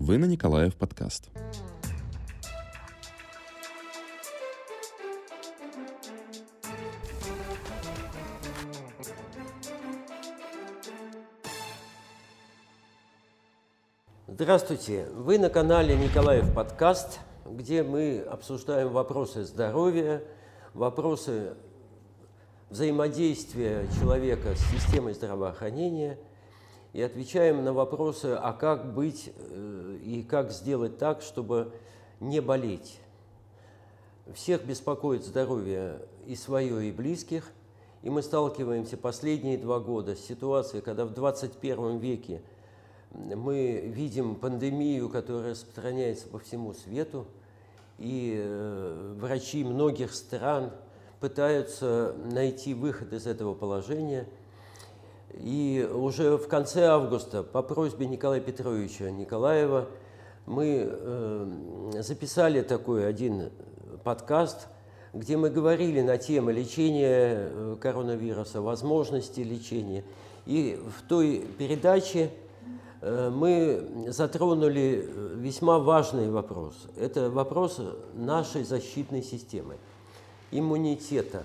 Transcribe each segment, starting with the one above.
Вы на Николаев подкаст. Здравствуйте! Вы на канале Николаев подкаст, где мы обсуждаем вопросы здоровья, вопросы взаимодействия человека с системой здравоохранения и отвечаем на вопросы, а как быть э, и как сделать так, чтобы не болеть. Всех беспокоит здоровье и свое, и близких, и мы сталкиваемся последние два года с ситуацией, когда в 21 веке – мы видим пандемию, которая распространяется по всему свету, и э, врачи многих стран пытаются найти выход из этого положения. И уже в конце августа по просьбе Николая Петровича Николаева мы э, записали такой один подкаст, где мы говорили на темы лечения э, коронавируса, возможности лечения. И в той передаче Э, мы затронули весьма важный вопрос. Это вопрос нашей защитной системы, иммунитета.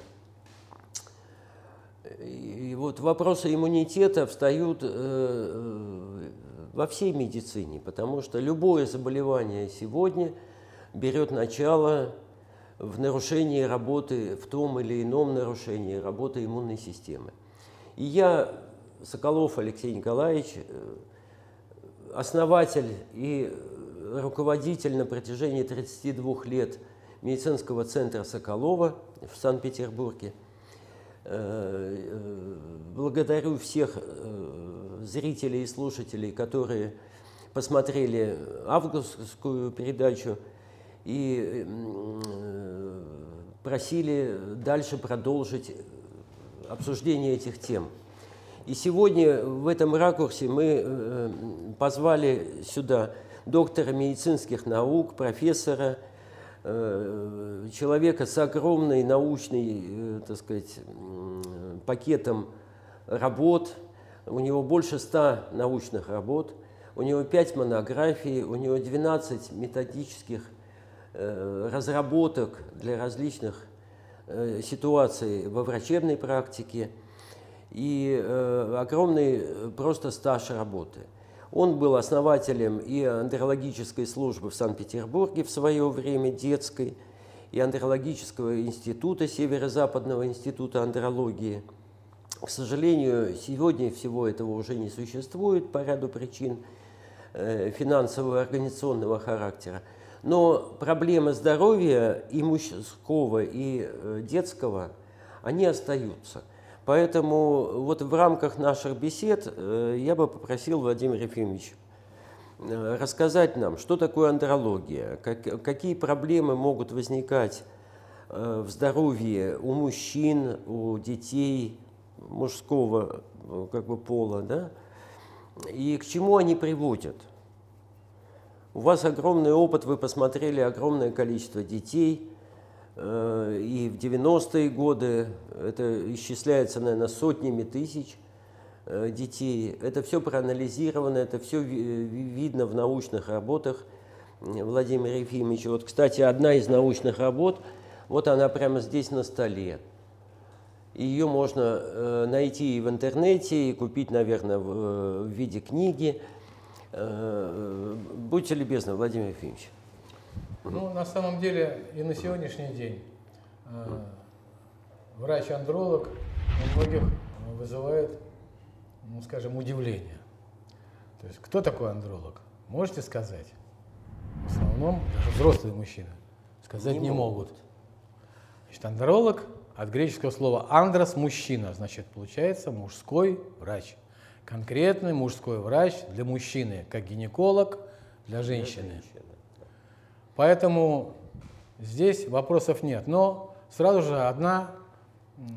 И вот вопросы иммунитета встают э, во всей медицине, потому что любое заболевание сегодня берет начало в нарушении работы, в том или ином нарушении работы иммунной системы. И я, Соколов Алексей Николаевич, основатель и руководитель на протяжении 32 лет медицинского центра Соколова в Санкт-Петербурге. Э, э, благодарю всех э, зрителей и слушателей, которые посмотрели августовскую передачу и просили дальше продолжить обсуждение этих тем. И сегодня в этом ракурсе мы позвали сюда доктора медицинских наук, профессора, человека с огромной научной, э, так сказать, пакетом работ. У него больше ста научных работ, у него пять монографий, у него 12 методических разработок для различных ситуаций во врачебной практике – и э, огромный э, просто стаж работы. Он был основателем и андрологической службы в Санкт-Петербурге в свое время, детской, и андрологического института, Северо-Западного института андрологии. К сожалению, сегодня всего этого уже не существует по ряду причин э, финансового и организационного характера. Но проблемы здоровья и мужского, и э, детского, они остаются – Поэтому вот в рамках наших бесед э, я бы попросил Владимира Ефимовича э, рассказать нам, что такое андрология, как, какие проблемы могут возникать э, в здоровье у мужчин, у детей мужского как бы, пола, да, и к чему они приводят. У вас огромный опыт, вы посмотрели огромное количество детей – Э, и в 90-е годы это исчисляется, наверное, сотнями тысяч э, детей. Это все проанализировано, это все видно в научных работах Владимира Ефимовича. Вот, кстати, одна из научных работ, вот она прямо здесь на столе. Ее можно э, найти и в интернете, и купить, наверное, в виде книги. Будьте любезны, Владимир Ефимович. Ну, на самом деле и на сегодняшний день э, врач-андролог у многих вызывает, ну, скажем, удивление. То есть, кто такой андролог? Можете сказать? В основном даже взрослые мужчины сказать не, не могут. могут. Значит, андролог от греческого слова андрос – мужчина, значит, получается мужской врач. Конкретный мужской врач для мужчины, как гинеколог для женщины. Для женщины. Поэтому здесь вопросов нет. Но сразу же одна,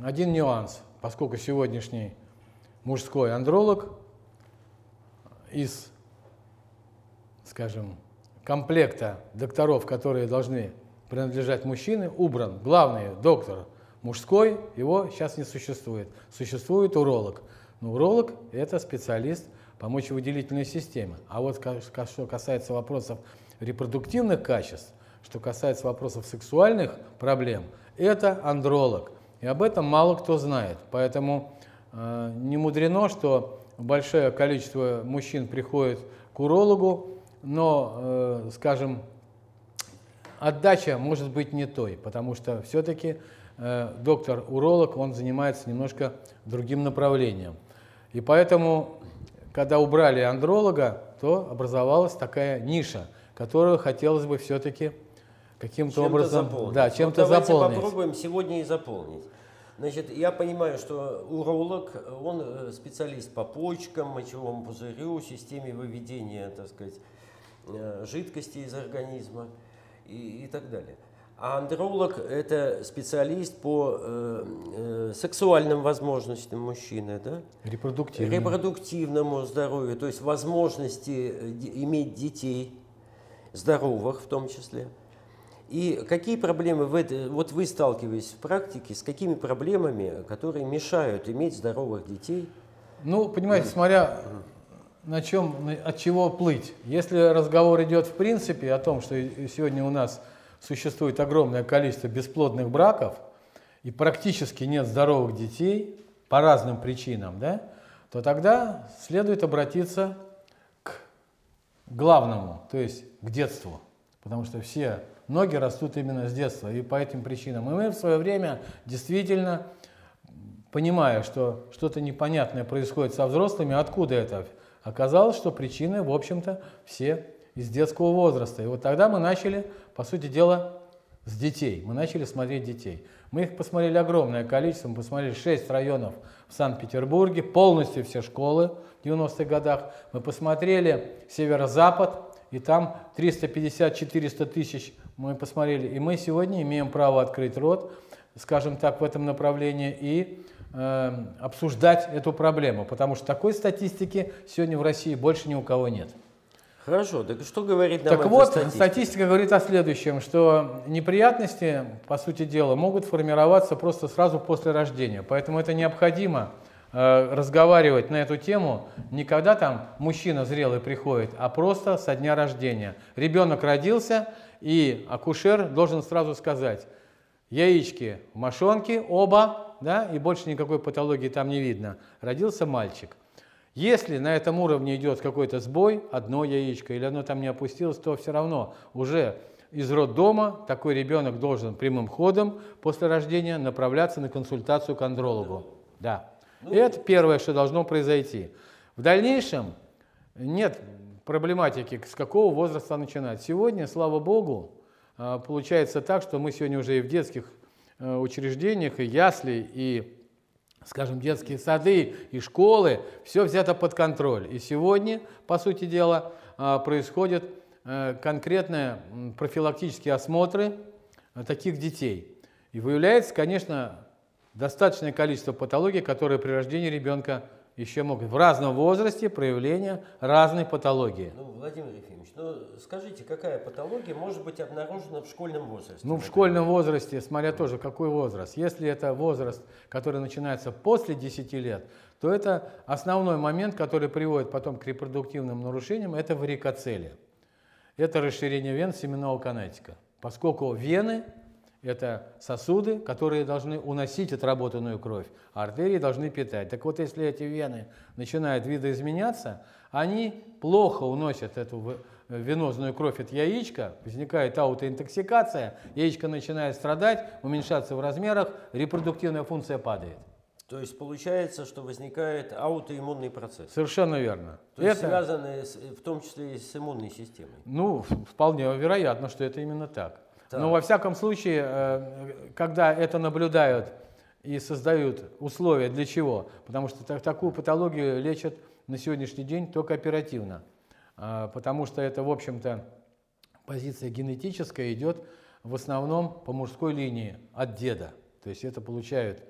один нюанс, поскольку сегодняшний мужской андролог из, скажем, комплекта докторов, которые должны принадлежать мужчине, убран. Главный доктор мужской, его сейчас не существует. Существует уролог. Но уролог – это специалист помочь выделительной системе. А вот что касается вопросов репродуктивных качеств, что касается вопросов сексуальных проблем, это андролог. И об этом мало кто знает. Поэтому э, не мудрено, что большое количество мужчин приходит к урологу, но, э, скажем, отдача может быть не той, потому что все-таки э, доктор-уролог, он занимается немножко другим направлением. И поэтому, когда убрали андролога, то образовалась такая ниша, которую хотелось бы все-таки каким-то образом заполнить. да, чем-то вот давайте заполнить. попробуем сегодня и заполнить. Значит, я понимаю, что уролог, он э, специалист по почкам, мочевому пузырю, системе выведения, так сказать, э, жидкости из организма и, и так далее. А андролог – это специалист по э, э, сексуальным возможностям мужчины, да? Репродуктивному. Репродуктивному здоровью, то есть возможности иметь детей, здоровых в том числе. И какие проблемы, в это, вот вы сталкиваетесь в практике, с какими проблемами, которые мешают иметь здоровых детей? Ну, понимаете, смотря на чем, от чего плыть. Если разговор идет в принципе о том, что сегодня у нас существует огромное количество бесплодных браков и практически нет здоровых детей по разным причинам, да, то тогда следует обратиться к главному, то есть к детству. Потому что все ноги растут именно с детства, и по этим причинам. И мы в свое время действительно, понимая, что что-то непонятное происходит со взрослыми, откуда это? Оказалось, что причины, в общем-то, все из детского возраста. И вот тогда мы начали, по сути дела, с детей. Мы начали смотреть детей. Мы их посмотрели огромное количество. Мы посмотрели 6 районов в Санкт-Петербурге, полностью все школы в 90-х годах. Мы посмотрели северо-запад, и там 350-400 тысяч мы посмотрели. И мы сегодня имеем право открыть рот, скажем так, в этом направлении и э, обсуждать эту проблему, потому что такой статистики сегодня в России больше ни у кого нет. Хорошо, так что говорит нам Так вот, статистика? статистика говорит о следующем, что неприятности, по сути дела, могут формироваться просто сразу после рождения. Поэтому это необходимо Э, разговаривать на эту тему не когда там мужчина зрелый приходит, а просто со дня рождения. Ребенок родился, и акушер должен сразу сказать, яички в мошонке, оба, да, и больше никакой патологии там не видно. Родился мальчик. Если на этом уровне идет какой-то сбой, одно яичко или оно там не опустилось, то все равно уже из роддома такой ребенок должен прямым ходом после рождения направляться на консультацию к андрологу. Да. Ну, Это первое, что должно произойти. В дальнейшем нет проблематики, с какого возраста начинать. Сегодня, слава богу, а, получается так, что мы сегодня уже и в детских э, учреждениях, и ясли, и, скажем, детские сады, и школы, все взято под контроль. И сегодня, по сути дела, а, происходят э, конкретные профилактические осмотры э, таких детей. И выявляется, конечно, достаточное количество патологий, которые при рождении ребенка еще могут в разном возрасте проявления разной патологии. Ну, Владимир Ефимович, ну скажите, какая патология может быть обнаружена в школьном возрасте? Ну, в школьном возрасте, смотря тоже какой возраст. Если это возраст, который начинается после 10 лет, то это основной момент, который приводит потом к репродуктивным нарушениям, это варикоцелия. Это расширение вен семенного канатика. Поскольку вены это сосуды, которые должны уносить отработанную кровь, а артерии должны питать. Так вот, если эти вены начинают видоизменяться, они плохо уносят эту венозную кровь от яичка, возникает аутоинтоксикация, яичко начинает страдать, уменьшаться в размерах, репродуктивная функция падает. То есть получается, что возникает аутоиммунный процесс. Совершенно верно. То это... есть связанный в том числе и с иммунной системой. Ну, вполне вероятно, что это именно так. Но во всяком случае, э, когда это наблюдают и создают условия для чего? Потому что такую патологию лечат на сегодняшний день только оперативно. А, потому что это, в общем-то, позиция генетическая идет в основном по мужской линии от деда. То есть это получают...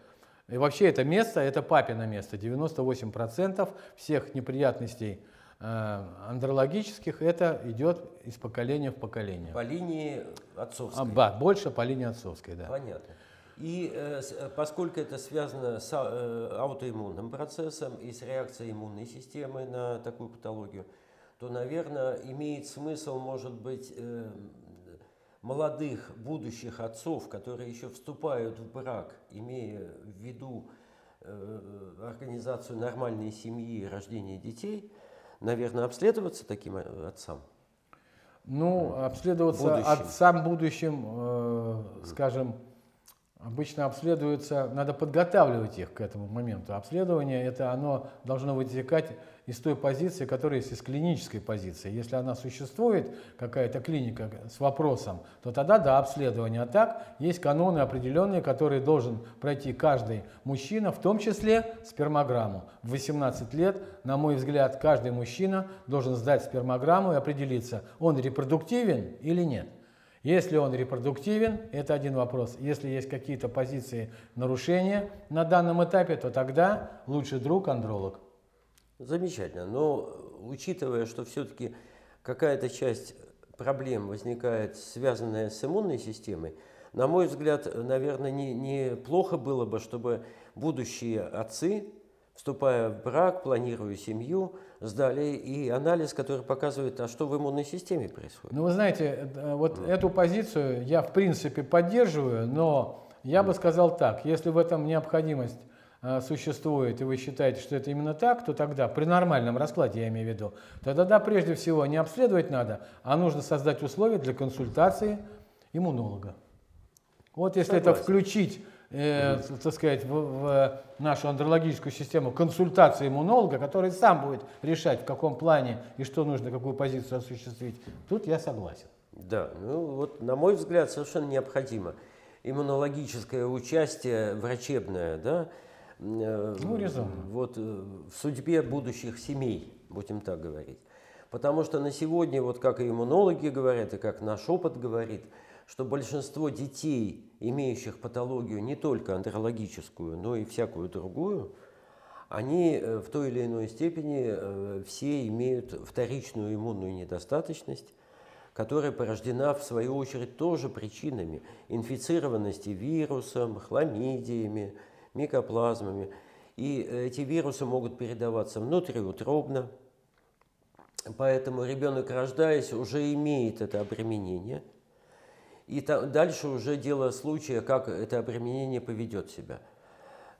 И вообще это место, это папино место. 98% всех неприятностей андрологических это идет из поколения в поколение. По линии отцовской? А, да, больше по линии отцовской, да. Понятно. И э, э, поскольку это связано с э, аутоиммунным процессом и с реакцией иммунной системы на такую патологию, то, наверное, имеет смысл, может быть, молодых будущих отцов, которые еще вступают в брак, имея в виду организацию нормальной семьи и рождение детей, наверное, обследоваться таким отцам? Ну, обследоваться будущим. отцам будущим, э, скажем, обычно обследуются, надо подготавливать их к этому моменту. Обследование это оно должно вытекать из той позиции, которая есть из клинической позиции. Если она существует, какая-то клиника с вопросом, то тогда да, обследование. А так есть каноны определенные, которые должен пройти каждый мужчина, в том числе спермограмму. В 18 лет, на мой взгляд, каждый мужчина должен сдать спермограмму и определиться, он репродуктивен или нет. Если он репродуктивен, это один вопрос. Если есть какие-то позиции нарушения на данном этапе, то тогда лучший друг андролог. Замечательно. Но учитывая, что все-таки какая-то часть проблем возникает, связанная с иммунной системой, на мой взгляд, наверное, неплохо не было бы, чтобы будущие отцы вступая в брак, планируя семью, сдали и анализ, который показывает, а что в иммунной системе происходит. Ну, вы знаете, э, вот mm. эту позицию я в принципе поддерживаю, но я mm. бы сказал так, если в этом необходимость э, существует, и вы считаете, что это именно так, то тогда, при нормальном раскладе, я имею в виду, тогда да, прежде всего не обследовать надо, а нужно создать условия для консультации иммунолога. Вот если Согласен. это включить э, так сказать, в, в нашу андрологическую систему консультации иммунолога, который сам будет решать, в каком плане и что нужно, какую позицию осуществить, тут я согласен. Да, ну вот на мой взгляд совершенно необходимо иммунологическое участие врачебное, да, э, ну, резонно. вот э, в судьбе будущих семей, будем так говорить. Потому что на сегодня, вот как и иммунологи говорят, и как наш опыт говорит, что большинство детей, имеющих патологию не только андрологическую, но и всякую другую, они э, в той или иной степени э, все имеют вторичную иммунную недостаточность, которая порождена, в свою очередь, тоже причинами инфицированности вирусом, хламидиями, микоплазмами. И эти вирусы могут передаваться внутриутробно, поэтому ребенок, рождаясь, уже имеет это обременение – и дальше уже дело случая, как это обременение поведет себя.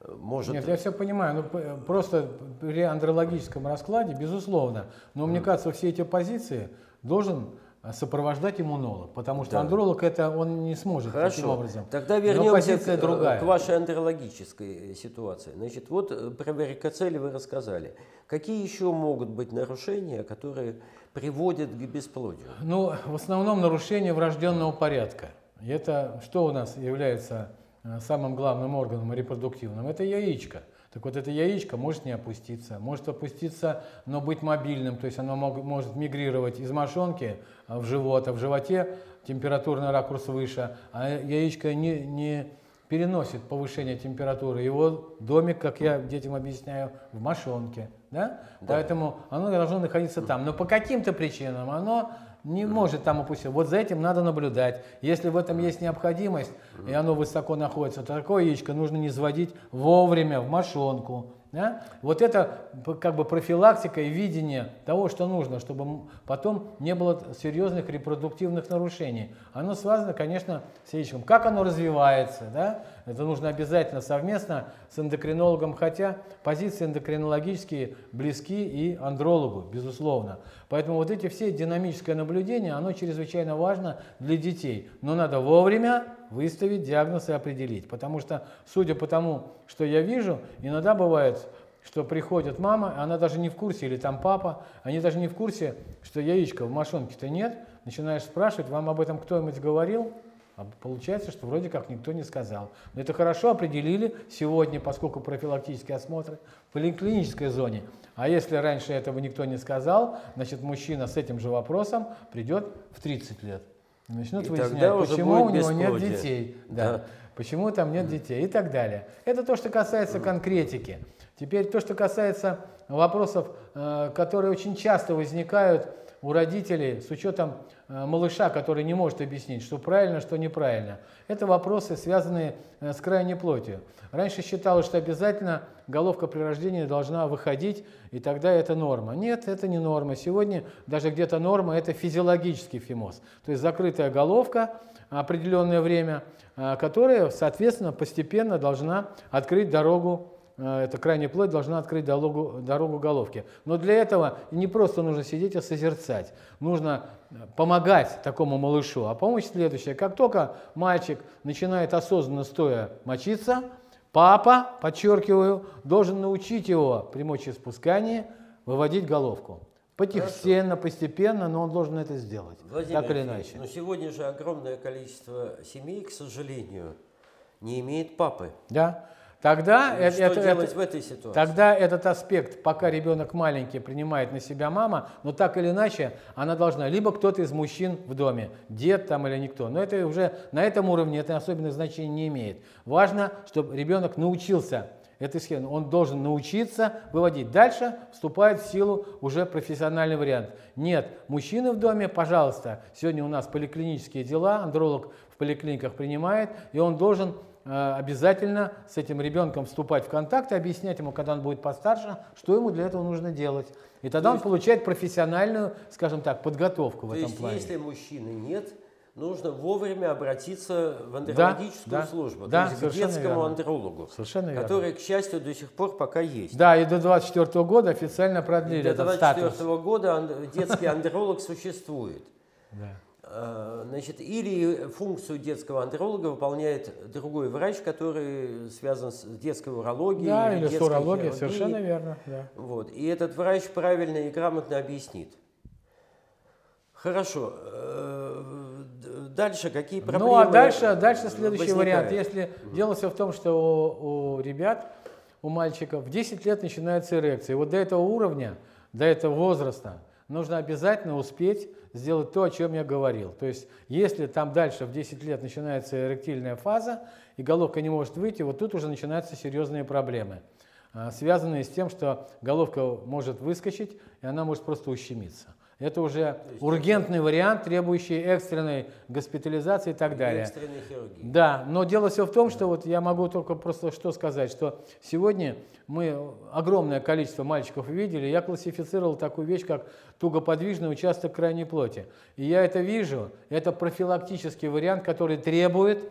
Может... Нет, я все понимаю, ну, просто при андрологическом раскладе, безусловно, но мне кажется, все эти позиции должен сопровождать иммунолог, потому что да. андролог это он не сможет Хорошо. таким образом. Тогда вернемся к, другая. к вашей андрологической ситуации. Значит, вот э, про варикоцели вы рассказали. Какие еще могут быть нарушения, которые приводят к бесплодию? Ну, в основном нарушение врожденного порядка. Это что у нас является э, самым главным органом репродуктивным? Это яичко. Так вот, это яичко может не опуститься, может опуститься, но быть мобильным, то есть оно мог, может мигрировать из мошонки в живот, а в животе температурный ракурс выше, а яичко не, не переносит повышение температуры. Его домик, как я детям объясняю, в мошонке. Да? Да. Поэтому оно должно находиться там. Но по каким-то причинам оно не может там опуститься. Вот за этим надо наблюдать. Если в этом есть необходимость, и оно высоко находится, то такое яичко нужно не сводить вовремя в мошонку. Да? Вот это как бы профилактика и видение того, что нужно, чтобы потом не было серьезных репродуктивных нарушений. Оно связано, конечно, с яичком. Как оно развивается, да? Это нужно обязательно совместно с эндокринологом, хотя позиции эндокринологические близки и андрологу, безусловно. Поэтому вот эти все динамическое наблюдение, оно чрезвычайно важно для детей. Но надо вовремя выставить диагноз и определить. Потому что, судя по тому, что я вижу, иногда бывает, что приходит мама, она даже не в курсе, или там папа, они даже не в курсе, что яичка в мошонке-то нет. Начинаешь спрашивать, вам об этом кто-нибудь говорил? А получается, что вроде как никто не сказал. Но это хорошо определили сегодня, поскольку профилактические осмотры в поликлинической зоне. А если раньше этого никто не сказал, значит мужчина с этим же вопросом придет в 30 лет. Начнут и выяснять, почему у него нет детей. Да. да. Почему там нет детей и так далее. Это то, что касается конкретики. Теперь то, что касается вопросов, э, которые очень часто возникают у родителей с учетом э, малыша, который не может объяснить, что правильно, что неправильно. Это вопросы, связанные э, с крайней плотью. Раньше считалось, что обязательно головка при рождении должна выходить, и тогда это норма. Нет, это не норма. Сегодня даже где-то норма – это физиологический фимоз. То есть закрытая головка определенное время, э, которая, соответственно, постепенно должна открыть дорогу Э, эта крайняя плоть должна открыть дорогу, дорогу головке. Но для этого не просто нужно сидеть и созерцать. Нужно э, помогать такому малышу. А помощь следующая. Как только мальчик начинает осознанно стоя мочиться, папа, подчеркиваю, должен научить его при мочеиспускании выводить головку. Постепенно, постепенно, но он должен это сделать. Владимир так или иначе. Но сегодня же огромное количество семей, к сожалению, не имеет папы. Да. Тогда, ну, что это, делать это, в этой ситуации? тогда этот аспект, пока ребенок маленький, принимает на себя мама, но так или иначе она должна, либо кто-то из мужчин в доме, дед там или никто, но это уже на этом уровне это особенное значение не имеет. Важно, чтобы ребенок научился этой схеме. Он должен научиться выводить. Дальше вступает в силу уже профессиональный вариант. Нет, мужчины в доме, пожалуйста, сегодня у нас поликлинические дела, андролог в поликлиниках принимает, и он должен Э, обязательно с этим ребенком вступать в контакт и объяснять ему, когда он будет постарше, что ему для этого нужно делать. И тогда есть, он получает профессиональную, скажем так, подготовку в то этом есть, плане. Если мужчины нет, нужно вовремя обратиться в андрологическую да, службу, да, то есть к детскому верно. андрологу, совершенно который, верно. к счастью, до сих пор пока есть. Да, и до 24 года официально продлили и этот до 24 года детский андролог существует. Да. Э, значит, или функцию детского андролога выполняет другой врач, который связан с детской урологией. Да, или, или с урологией, совершенно верно. Да. Вот. И этот врач правильно и грамотно объяснит. Хорошо. Э, дальше какие проблемы? Ну а дальше, дальше следующий возникают? вариант. Если mm. дело все в том, что у, у ребят, у мальчиков в 10 лет начинается эрекция. И вот до этого уровня, до этого возраста нужно обязательно успеть сделать то, о чем я говорил. То есть, если там дальше в 10 лет начинается эректильная фаза, и головка не может выйти, вот тут уже начинаются серьезные проблемы, а, связанные с тем, что головка может выскочить, и она может просто ущемиться. Это уже ургентный вариант, требующий экстренной госпитализации и так далее. Экстренной хирургии. Да, но дело все в том, что вот я могу только просто что сказать, что сегодня мы огромное количество мальчиков видели, я классифицировал такую вещь, как тугоподвижный участок крайней плоти. И я это вижу, это профилактический вариант, который требует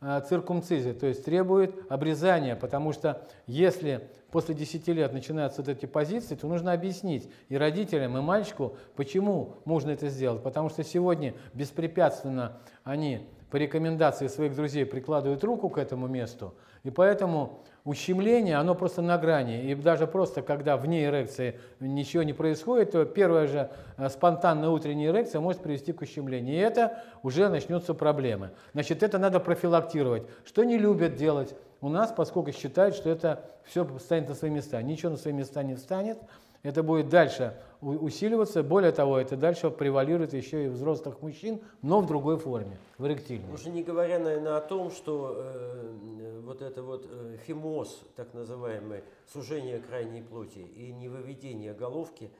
э, циркумцизии, то есть требует обрезания, потому что если после 10 лет начинаются вот эти позиции, то нужно объяснить и родителям, и мальчику, почему можно это сделать. Потому что сегодня беспрепятственно они по рекомендации своих друзей прикладывают руку к этому месту, и поэтому ущемление, оно просто на грани. И даже просто, когда вне эрекции ничего не происходит, то первая же э, спонтанная утренняя эрекция может привести к ущемлению. И это уже начнутся проблемы. Значит, это надо профилактировать. Что не любят делать? у нас, поскольку считают, что это все станет на свои места. Ничего на свои места не встанет, это будет дальше усиливаться. Более того, это дальше превалирует еще и взрослых мужчин, но в другой форме, в эректильной. Уже не говоря, наверное, о том, что э, вот это вот э, фимоз, так называемый, сужение крайней плоти и невыведение головки,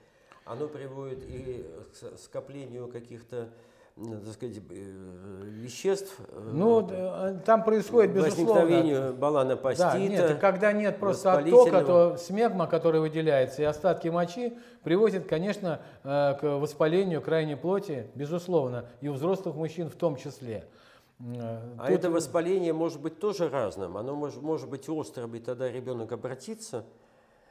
оно приводит и к скоплению каких-то так сказать, э, веществ. Э, ну, э, там происходит, безусловно. Возникновение баланопастита. Да, нет, когда нет просто оттока, то смегма, которая выделяется, и остатки мочи приводят, конечно, к воспалению крайней плоти, безусловно, и у взрослых мужчин в том числе. А Тут... это воспаление может быть тоже разным. Оно может, может быть острым, и тогда ребенок обратится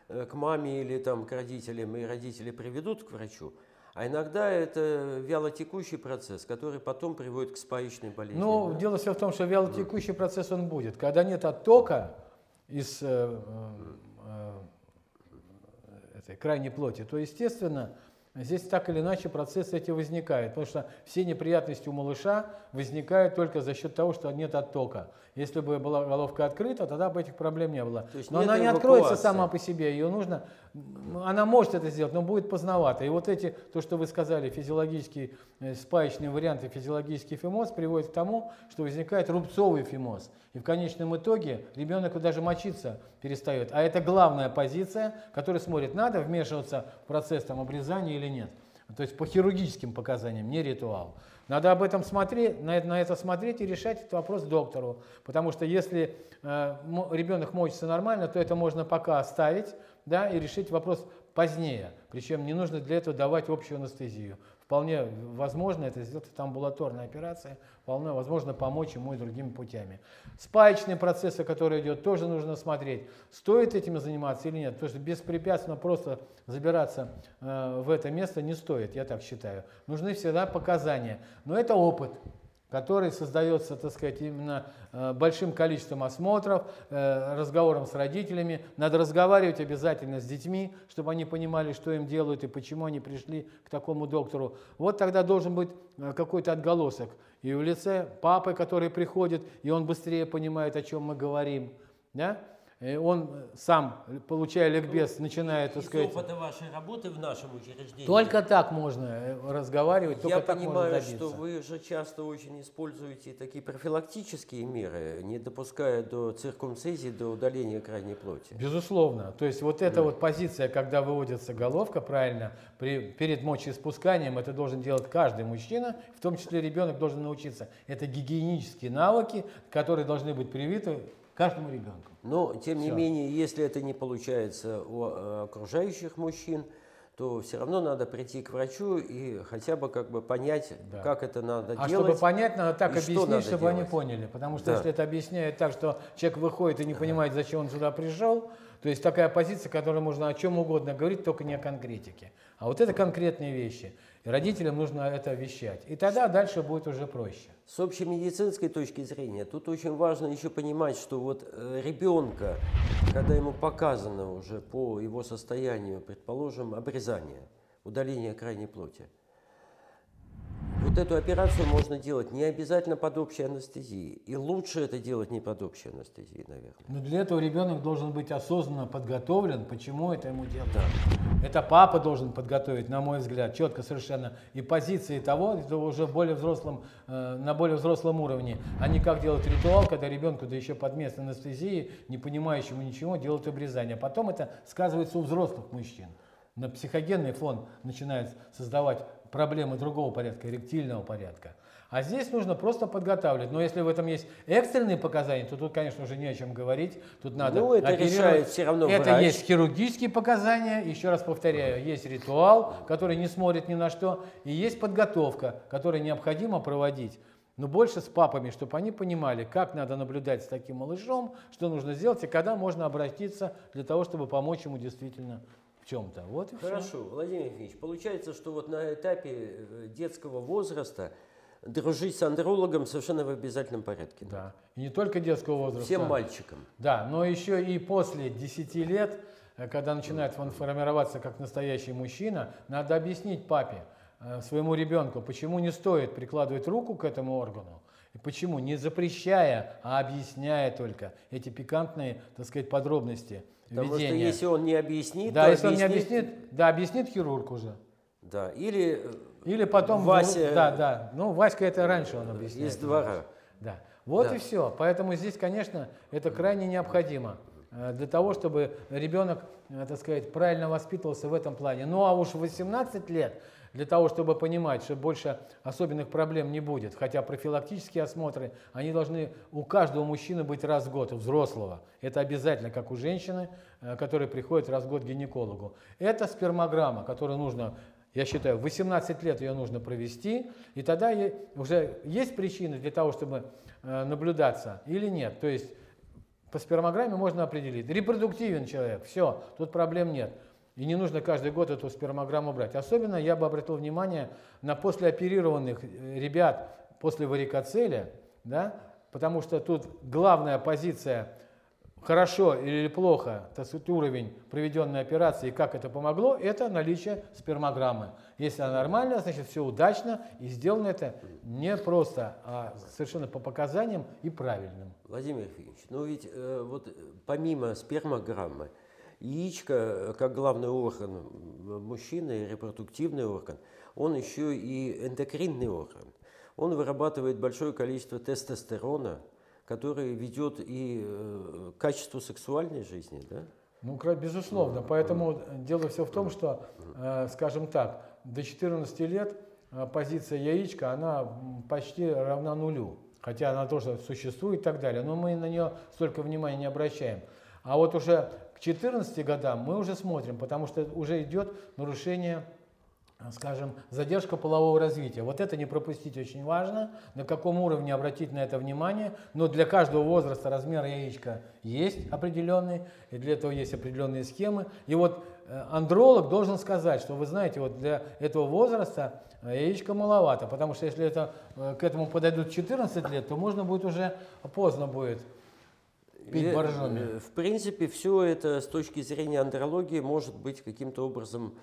к маме или там, к родителям, и родители приведут к врачу. А иногда это вялотекущий процесс, который потом приводит к спаечной болезни. Ну, да? дело все в том, что вялотекущий процесс он будет. Когда нет оттока из э, э, этой крайней плоти, то, естественно, здесь так или иначе процессы эти возникают. Потому что все неприятности у малыша возникают только за счет того, что нет оттока. Если бы была головка открыта, тогда бы этих проблем не было. Но она не откроется сама по себе, ее нужно, она может это сделать, но будет поздновато. И вот эти, то, что вы сказали, физиологический э, спаечный вариант и физиологический фимоз приводит к тому, что возникает рубцовый фимоз. И в конечном итоге ребенок даже мочиться перестает. А это главная позиция, которая смотрит, надо вмешиваться в процесс там, обрезания или нет. то есть по хирургическим показаниям, не ритуал. Надо об этом смотреть, на это, на это смотреть и решать этот вопрос доктору. Потому что если э, ребенок мочится нормально, то это можно пока оставить да, и решить вопрос позднее. Причем не нужно для этого давать общую анестезию. Вполне возможно это сделать, это амбулаторная операция, вполне возможно помочь ему и другими путями. Спаечные процессы, которые идет, тоже нужно смотреть, стоит этим заниматься или нет. Потому что беспрепятственно просто забираться э, в это место не стоит, я так считаю. Нужны всегда показания. Но это опыт который создается, так сказать, именно э, большим количеством осмотров, э, разговором с родителями. Надо разговаривать обязательно с детьми, чтобы они понимали, что им делают и почему они пришли к такому доктору. Вот тогда должен быть э, какой-то отголосок и в лице папы, который приходит, и он быстрее понимает, о чем мы говорим. Да? Он сам, получая ликбез, начинает, так сказать... Из опыта вашей работы в нашем учреждении... Только так можно э, разговаривать, только Я так понимаю, можно добиться. что вы же часто очень используете такие профилактические меры, не допуская до циркумцизии, до удаления крайней плоти. Безусловно. То есть вот эта да. вот позиция, когда выводится головка, правильно, при, перед мочеиспусканием, это должен делать каждый мужчина, в том числе ребенок должен научиться. Это гигиенические навыки, которые должны быть привиты каждому ребенку. Но, тем Все. не менее, если это не получается у э, окружающих мужчин, то все равно надо прийти к врачу и хотя бы как бы понять, да. как это надо а делать. А чтобы понять, надо так объяснить, надо чтобы делать. они поняли. Потому что да. если это объясняет так, что человек выходит и не понимает, зачем он сюда пришел, то есть такая позиция, которой можно о чем угодно говорить, только не о конкретике. А вот это конкретные вещи. Родителям нужно это вещать. И тогда дальше будет уже проще. С общей медицинской точки зрения, тут очень важно еще понимать, что вот э, ребенка, когда ему показано уже по его состоянию, предположим, обрезание, удаление крайней плоти, вот эту операцию можно делать не обязательно под общей анестезией. И лучше это делать не под общей анестезией, наверное. Но для этого ребенок должен быть осознанно подготовлен, почему это ему делать. Да. Это папа должен подготовить, на мой взгляд, четко совершенно. И позиции того, это уже более взрослым, э, на более взрослом уровне, а не как делать ритуал, когда ребенку, да еще под местной анестезией, не понимающему ничего, делают обрезание. Потом это сказывается у взрослых мужчин на психогенный фон начинает создавать проблемы другого порядка, эректильного порядка. А здесь нужно просто подготавливать. Но если в этом есть экстренные показания, то тут, конечно, уже не о чем говорить. Тут надо ну, это решает все равно Это врач. есть хирургические показания, еще раз повторяю, есть ритуал, который не смотрит ни на что, и есть подготовка, которую необходимо проводить. Но больше с папами, чтобы они понимали, как надо наблюдать с таким малышом, что нужно сделать и когда можно обратиться для того, чтобы помочь ему действительно в чем-то. Вот и Хорошо, все. Владимир Ильич, получается, что вот на этапе э, детского возраста дружить с андрологом совершенно в обязательном порядке. Да, и не только детского возраста. Всем мальчикам. Да, но еще и после 10 лет, э, когда начинает он формироваться как настоящий мужчина, надо объяснить папе, э, своему ребенку, почему не стоит прикладывать руку к этому органу, и почему, не запрещая, а объясняя только эти пикантные, так сказать, подробности – Потому что если он не объяснит, да, если объяснит... он не объяснит, да, объяснит хирург уже. Да, или э, или потом Вася. Да, да. Ну, Васька это раньше он объясняет. Из двора. Да. Вот да. и все. Поэтому здесь, конечно, это крайне необходимо э, для того, чтобы ребенок, э, так сказать, правильно воспитывался в этом плане. Ну а уж 18 лет для того, чтобы понимать, что больше особенных проблем не будет. Хотя профилактические осмотры, они должны у каждого мужчины быть раз в год, у взрослого. Это обязательно, как у женщины, э, которая приходит раз в год к гинекологу. Это спермограмма, которую нужно я считаю, 18 лет ее нужно провести, и тогда уже есть причины для того, чтобы э, наблюдаться или нет. То есть по спермограмме можно определить, репродуктивен человек, все, тут проблем нет. И не нужно каждый год эту спермограмму брать. Особенно я бы обратил внимание на послеоперированных э, ребят после варикоцеля, да, потому что тут главная позиция хорошо или плохо, так сказать, уровень проведенной операции и как это помогло, это наличие спермограммы. Если она нормальная, значит все удачно и сделано это не просто, а совершенно по показаниям и правильным. Владимир Ефимович, ну ведь э, вот помимо спермограммы, Яичко, э, как главный орган мужчины, репродуктивный орган, он еще и эндокринный орган. Он вырабатывает большое количество тестостерона, который ведет и э, к качеству сексуальной жизни, да? Ну, безусловно. Поэтому дело все в том, что, э, скажем так, до 14 лет позиция яичка, она почти равна нулю. Хотя она тоже существует и так далее, но мы на нее столько внимания не обращаем. А вот уже 14 годам мы уже смотрим, потому что уже идет нарушение скажем, задержка полового развития. Вот это не пропустить очень важно, на каком уровне обратить на это внимание. Но для каждого возраста размер яичка есть определенный, и для этого есть определенные схемы. И вот э, андролог должен сказать, что вы знаете, вот для этого возраста э, яичко маловато, потому что если это, э, к этому подойдут 14 лет, то можно будет уже поздно будет пить боржоми. В принципе, все это с точки зрения андрологии может быть каким-то образом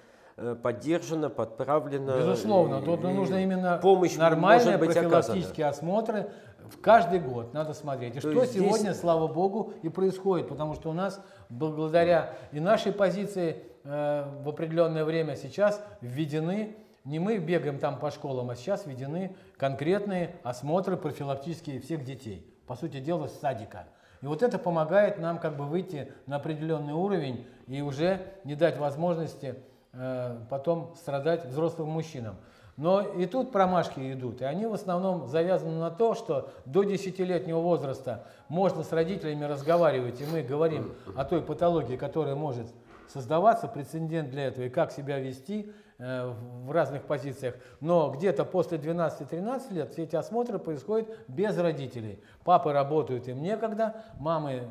Э, поддержано, подправлено. Безусловно, тут нужно именно помощь нормальные профилактические оказана. осмотры в каждый год надо смотреть. И То что сегодня, здесь... слава богу, и происходит, потому что у нас благодаря и нашей позиции э, в определенное время сейчас введены не мы бегаем там по школам, а сейчас введены конкретные осмотры профилактические всех детей. По сути дела, с садика. И вот это помогает нам как бы выйти на определенный уровень и уже не дать возможности Э, потом страдать взрослым мужчинам. Но и тут промашки идут, и они в основном завязаны на то, что до 10-летнего возраста можно с родителями разговаривать, и мы говорим о той патологии, которая может создаваться, прецедент для этого, и как себя вести э, в разных позициях. Но где-то после 12-13 лет все эти осмотры происходят без родителей. Папы работают, им некогда, мамы,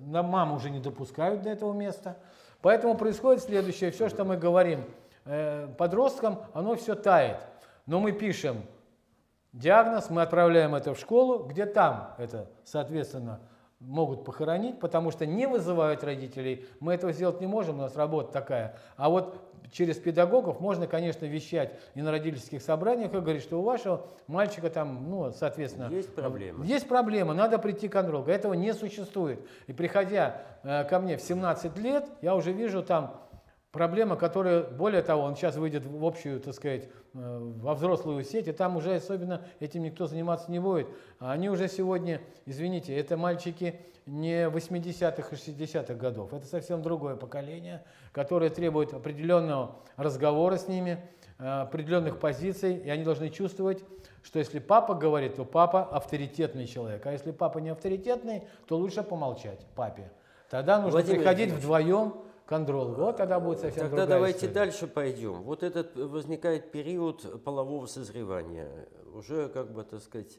на маму уже не допускают до этого места. Поэтому происходит следующее, все, что мы говорим э, подросткам, оно все тает. Но мы пишем диагноз, мы отправляем это в школу, где там это, соответственно, могут похоронить, потому что не вызывают родителей. Мы этого сделать не можем, у нас работа такая. А вот через педагогов можно, конечно, вещать и на родительских собраниях и говорить, что у вашего мальчика там, ну, соответственно... Есть проблемы. Есть проблемы, надо прийти к андрологу. Этого не существует. И приходя э, ко мне в 17 лет, я уже вижу там Проблема, которая, более того, он сейчас выйдет в общую, так сказать, э, во взрослую сеть, и там уже особенно этим никто заниматься не будет. А они уже сегодня, извините, это мальчики не 80-х и 60-х годов. Это совсем другое поколение, которое требует определенного разговора с ними, э, определенных позиций, и они должны чувствовать, что если папа говорит, то папа авторитетный человек, а если папа не авторитетный, то лучше помолчать папе. Тогда нужно Владимир приходить вдвоем к андрологу. Вот тогда будет совсем Тогда давайте история. дальше пойдем. Вот этот возникает период полового созревания. Уже, как бы, так сказать,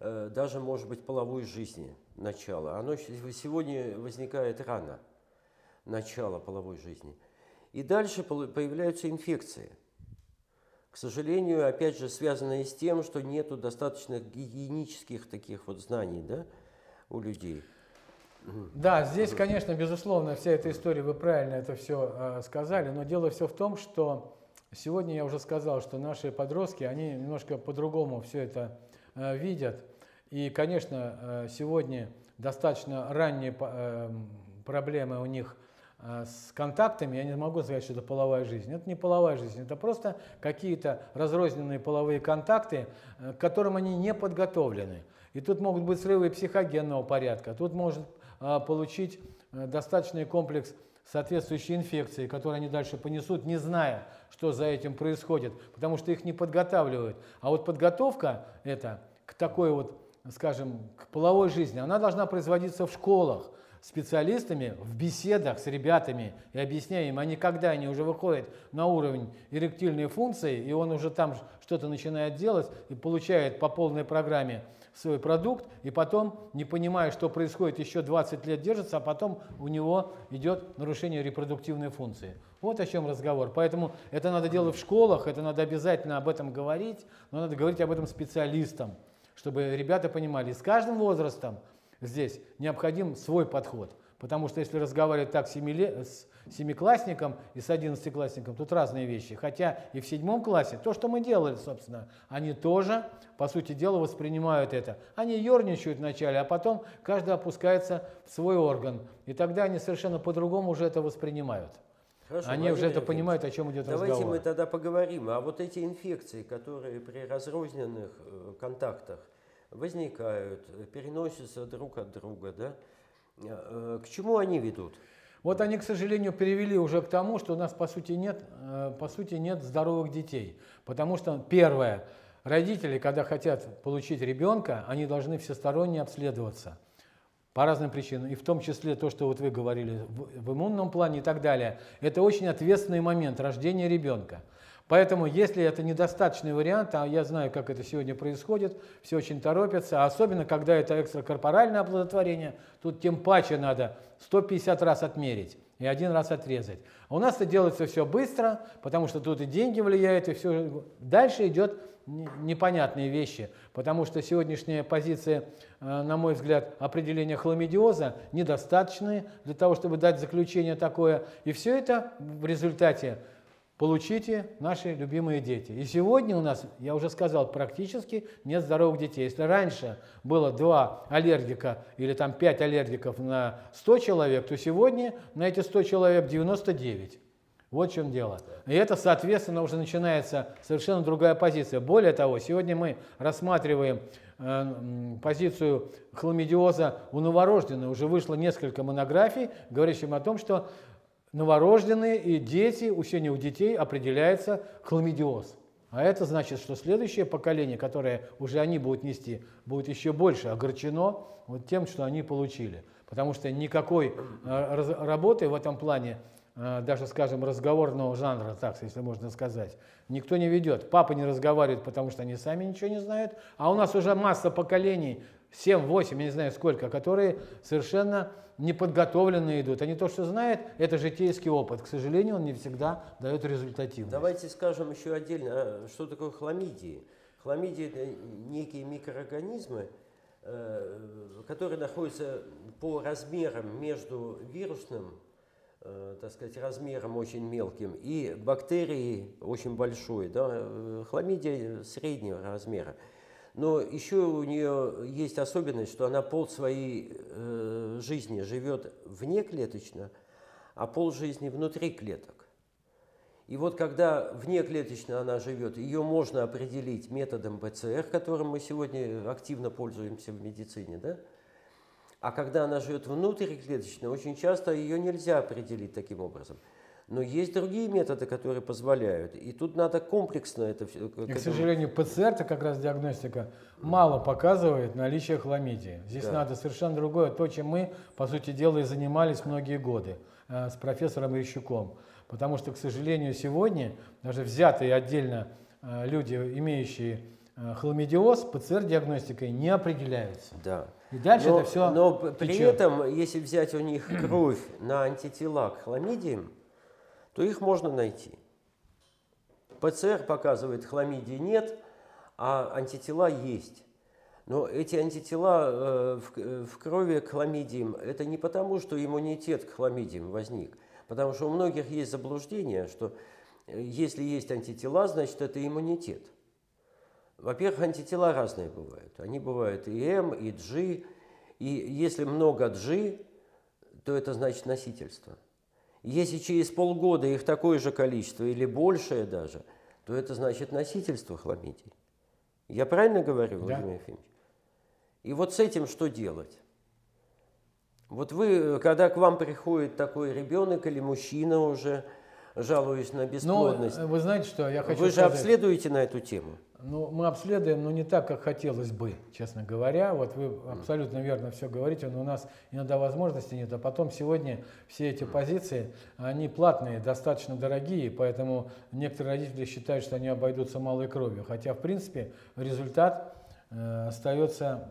э, даже, может быть, половой жизни начало. Оно сегодня возникает рано, начало половой жизни. И дальше появляются инфекции. К сожалению, опять же, связанные с тем, что нету достаточных гигиенических таких вот знаний да, у людей. Да, здесь, конечно, безусловно, вся эта история, вы правильно это все э, сказали, но дело все в том, что сегодня я уже сказал, что наши подростки, они немножко по-другому все это э, видят. И, конечно, э, сегодня достаточно ранние э, проблемы у них э, с контактами, я не могу сказать, что это половая жизнь. Это не половая жизнь, это просто какие-то разрозненные половые контакты, э, к которым они не подготовлены. И тут могут быть срывы психогенного порядка, тут может а, получить э, достаточный комплекс соответствующей инфекции, которые они дальше понесут, не зная, что за этим происходит, потому что их не подготавливают. А вот подготовка это к такой вот, скажем, к половой жизни, она должна производиться в школах, специалистами в беседах с ребятами и объясняя им, они когда они уже выходят на уровень эректильной функции, и он уже там что-то начинает делать и получает по полной программе свой продукт, и потом, не понимая, что происходит, еще 20 лет держится, а потом у него идет нарушение репродуктивной функции. Вот о чем разговор. Поэтому это надо делать в школах, это надо обязательно об этом говорить, но надо говорить об этом специалистам, чтобы ребята понимали, с каждым возрастом здесь необходим свой подход. Потому что если разговаривать так с семиклассником и с одиннадцатиклассником, тут разные вещи. Хотя и в седьмом классе, то, что мы делали, собственно, они тоже, по сути дела, воспринимают это. Они ерничают вначале, а потом каждый опускается в свой орган. И тогда они совершенно по-другому уже это воспринимают. Хорошо, Они Владимир уже это понимают, о чем идет давайте разговор. Давайте мы тогда поговорим. А вот эти инфекции, которые при разрозненных э, контактах возникают, переносятся друг от друга, да? Э, к чему они ведут? Вот они, к сожалению, перевели уже к тому, что у нас по сути нет, э, по сути нет здоровых детей. Потому что, первое, родители, когда хотят получить ребенка, они должны всесторонне обследоваться по разным причинам, и в том числе то, что вот вы говорили в, в иммунном плане и так далее. Это очень ответственный момент рождения ребенка. Поэтому, если это недостаточный вариант, а я знаю, как это сегодня происходит, все очень торопятся, особенно когда это экстракорпоральное оплодотворение, тут тем паче надо 150 раз отмерить и один раз отрезать. А у нас это делается все быстро, потому что тут и деньги влияют, и все. Дальше идет непонятные вещи, потому что сегодняшняя позиция, э, на мой взгляд, определения хламидиоза недостаточные для того, чтобы дать заключение такое. И все это в результате получите наши любимые дети. И сегодня у нас, я уже сказал, практически нет здоровых детей. Если раньше было два аллергика или там пять аллергиков на 100 человек, то сегодня на эти 100 человек 99. Вот в чем дело. И это, соответственно, уже начинается совершенно другая позиция. Более того, сегодня мы рассматриваем э, позицию хламидиоза у новорожденных. Уже вышло несколько монографий, говорящих о том, что новорожденные и дети, учение у детей определяется хламидиоз. А это значит, что следующее поколение, которое уже они будут нести, будет еще больше огорчено вот тем, что они получили. Потому что никакой э, работы в этом плане, э, даже, скажем, разговорного жанра, так, если можно сказать, никто не ведет. Папа не разговаривает, потому что они сами ничего не знают. А у нас уже масса поколений, 7, 8, я не знаю сколько, которые совершенно неподготовленные идут. Они то, что знают, это житейский опыт. К сожалению, он не всегда дает результативность. Давайте скажем еще отдельно, а что такое хламидии. Хламидии – это некие микроорганизмы, э, которые находятся по размерам между вирусным, э, так сказать, размером очень мелким и бактерией очень большой. Да? Э, хламидия среднего размера. Но еще у нее есть особенность, что она пол своей э, жизни живет вне клеточно, а пол жизни внутри клеток. И вот когда вне клеточно она живет, ее можно определить методом ПЦР, которым мы сегодня активно пользуемся в медицине, да? А когда она живет внутриклеточно, очень часто ее нельзя определить таким образом. Но есть другие методы, которые позволяют. И тут надо комплексно это все. К, к сожалению, ПЦР, это как раз диагностика, мало показывает наличие хламидии. Здесь да. надо совершенно другое, то, чем мы, по сути дела, и занимались многие годы э, с профессором Ищуком. Потому что, к сожалению, сегодня даже взятые отдельно э, люди, имеющие э, хламидиоз, ПЦР-диагностикой не определяются. Да. И дальше но, это все Но при этом, если взять у них кровь на антитела к хламидиям, то их можно найти. ПЦР показывает, хламидии нет, а антитела есть. Но эти антитела э, в, в крови к хламидиям, это не потому, что иммунитет к хламидиям возник, потому что у многих есть заблуждение, что э, если есть антитела, значит это иммунитет. Во-первых, антитела разные бывают. Они бывают и М, и G. И если много G, то это значит носительство. Если через полгода их такое же количество или большее даже, то это значит носительство хламидий. Я правильно говорю, да. Владимир Ефимович? И вот с этим что делать? Вот вы, когда к вам приходит такой ребенок или мужчина уже, жалуясь на бесплодность, ну, вы знаете что, я хочу Вы же сказать... обследуете на эту тему? Ну, мы обследуем, но не так, как хотелось бы, честно говоря. Вот вы абсолютно верно все говорите, но у нас иногда возможности нет. А потом сегодня все эти позиции, они платные, достаточно дорогие, поэтому некоторые родители считают, что они обойдутся малой кровью. Хотя, в принципе, результат э, остается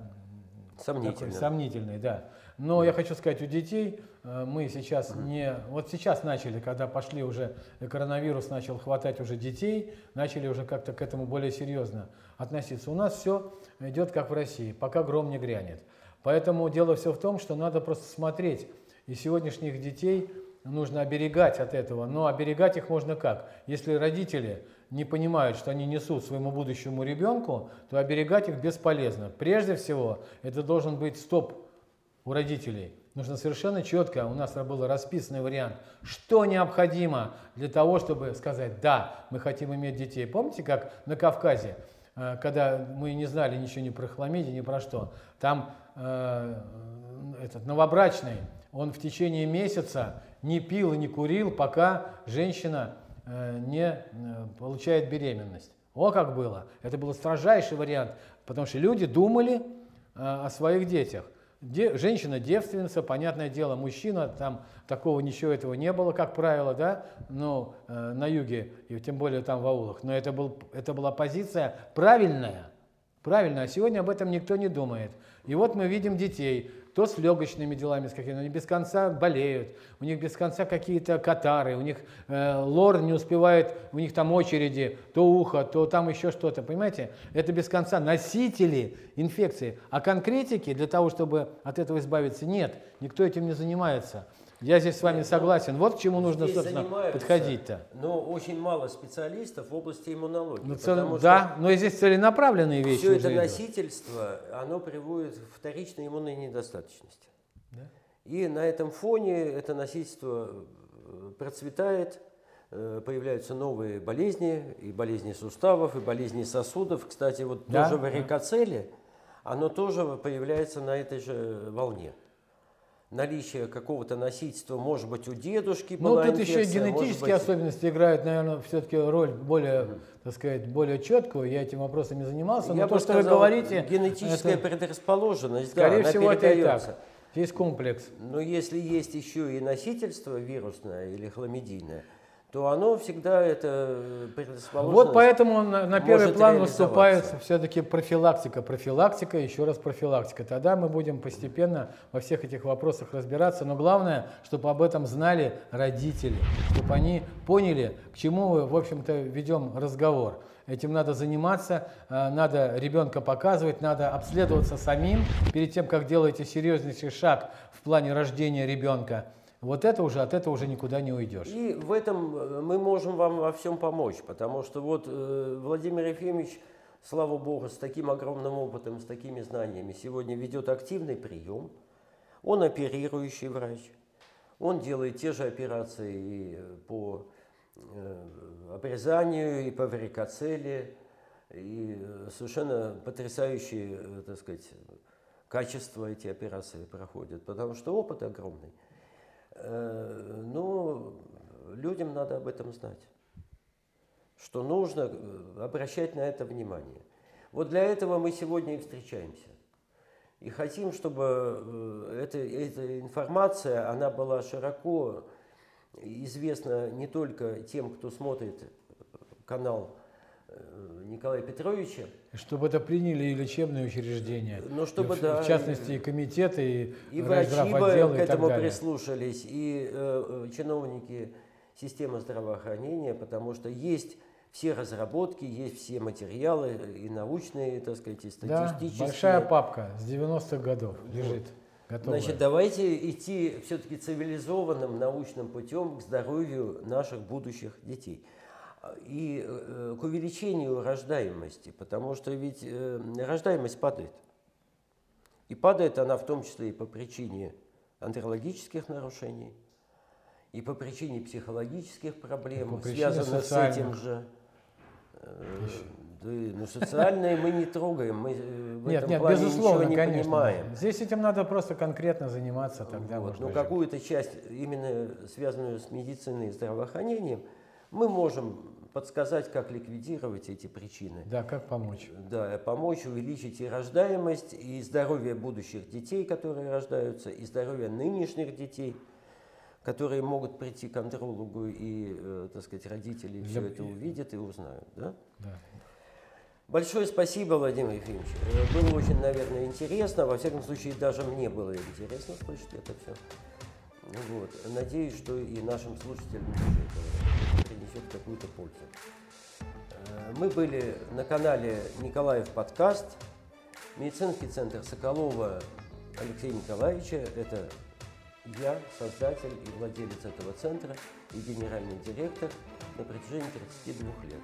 сомнительный. Такой, сомнительный, да. Но я хочу сказать, у детей э, мы сейчас не... Вот сейчас начали, когда пошли уже, коронавирус начал хватать уже детей, начали уже как-то к этому более серьезно относиться. У нас все идет как в России, пока гром не грянет. Поэтому дело все в том, что надо просто смотреть. И сегодняшних детей нужно оберегать от этого. Но оберегать их можно как? Если родители не понимают, что они несут своему будущему ребенку, то оберегать их бесполезно. Прежде всего, это должен быть стоп у родителей. Нужно совершенно четко, у нас был расписанный вариант, что необходимо для того, чтобы сказать, да, мы хотим иметь детей. Помните, как на Кавказе, э, когда мы не знали ничего ни про хламидию, ни про что, там э, этот новобрачный, он в течение месяца не пил и не курил, пока женщина э, не получает беременность. О, как было! Это был строжайший вариант, потому что люди думали о своих детях. Де, женщина девственница, понятное дело, мужчина, там такого ничего этого не было, как правило, да, но э, на юге, и тем более там в аулах. Но это, был, это была позиция правильная, правильная, а сегодня об этом никто не думает. И вот мы видим детей, кто с легочными делами, с какими, они без конца болеют, у них без конца какие-то катары, у них э, лор не успевает, у них там очереди, то ухо, то там еще что-то, понимаете? Это без конца носители инфекции. А конкретики для того, чтобы от этого избавиться, нет, никто этим не занимается. Я здесь с вами согласен. Вот к чему нужно, Здесь собственно, подходить-то. Но очень мало специалистов в области иммунологии. Ну, цел- да, но и здесь целенаправленные вещи все это идут. носительство, оно приводит к вторичной иммунной недостаточности. Да. И на этом фоне это носительство э, процветает, э, появляются новые болезни, и болезни суставов, и болезни сосудов. Кстати, вот Да, тоже да. варикоцеле, оно тоже появляется на этой же волне. Наличие какого-то носительства, может быть, у дедушки Ну, была тут еще и инфекция, может генетические быть, особенности играют, наверное, все-таки роль более, так сказать, более четкую. Я этим вопросом не занимался, Я но бы то, что вы сказал, говорите, генетическая это, предрасположенность, да, скорее она всего, это и так. Есть комплекс. Но если есть еще и носительство вирусное или хламидийное, то оно всегда это предрасположенность. Вот поэтому на, на первый план выступает все-таки профилактика, профилактика, еще раз профилактика. Тогда мы будем постепенно во всех этих вопросах разбираться. Но главное, чтобы об этом знали родители, чтобы они поняли, к чему мы, в общем-то, ведем разговор. Этим надо заниматься, э, надо ребенка показывать, надо обследоваться самим перед тем, как делаете серьезнейший шаг в плане рождения ребенка. Вот это уже, от этого уже никуда не уйдешь. И в этом э, мы можем вам во всем помочь, потому что вот э, Владимир Ефимович, слава богу, с таким огромным опытом, с такими знаниями сегодня ведет активный прием. Он оперирующий врач. Он делает те же операции и э, по э, обрезанию, и по варикоцеле, и э, совершенно потрясающие, так сказать, качества эти операции проходят, потому что опыт огромный. Э, Но людям надо об этом знать, что нужно э, обращать на это внимание. Вот для этого мы сегодня и встречаемся. И хотим, чтобы э, эта, эта информация, она была широко известна не только тем, кто смотрит канал Николая Петровича, Чтобы это приняли и лечебные учреждения, Ну, чтобы, и в, да, в частности, и комитеты, и, И врачи бы райздравотделы к и этому далее. прислушались, и э, э, чиновники системы здравоохранения, потому что есть все разработки, есть все материалы, и научные, так сказать, и Да, статистические. большая папка с 90-х годов лежит, готовая. Значит, давайте идти все-таки цивилизованным научным путем к здоровью наших будущих детей. И э, к увеличению рождаемости, потому что ведь э, рождаемость падает. И падает она в том числе и по причине андрологических нарушений, и по причине психологических проблем, по связанных с этим же. Э, Да, ну, социальные мы не трогаем, мы в Нет, этом нет, плане безусловно, ничего не конечно. понимаем. Здесь этим надо просто конкретно заниматься, тогда Вот, Но жить. какую-то часть, именно связанную с медициной и здравоохранением, мы можем подсказать, как ликвидировать эти причины. Да, как помочь. Да, помочь увеличить и рождаемость, и здоровье будущих детей, которые рождаются, и здоровье нынешних детей, которые могут прийти к андрологу, и, э, так сказать, родители все это увидят и узнают. Да? Да. Большое спасибо, Владимир Ефимович. Э, Было очень, наверное, интересно. Во всяком случае, даже мне было интересно слышать это все. Вот. Надеюсь, что и нашим слушателям тоже это принесет какую-то пользу. Э, Мы были на канале Николаев подкаст. Медицинский центр Соколова Алексея Николаевича. Это я, создатель и владелец этого центра и генеральный директор на протяжении 32 лет.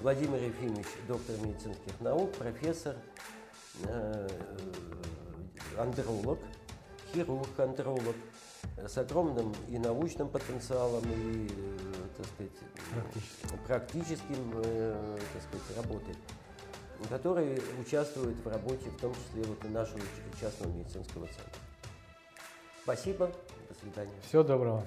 Владимир Ефимович, доктор медицинских наук, профессор, э, андролог, хирург-андролог э, с огромным и научным потенциалом, и, э, так сказать, Практически. практическим, э, так сказать, работой, который участвует в работе, в том числе вот и нашего частного медицинского центра. Спасибо. До свидания. Всего доброго.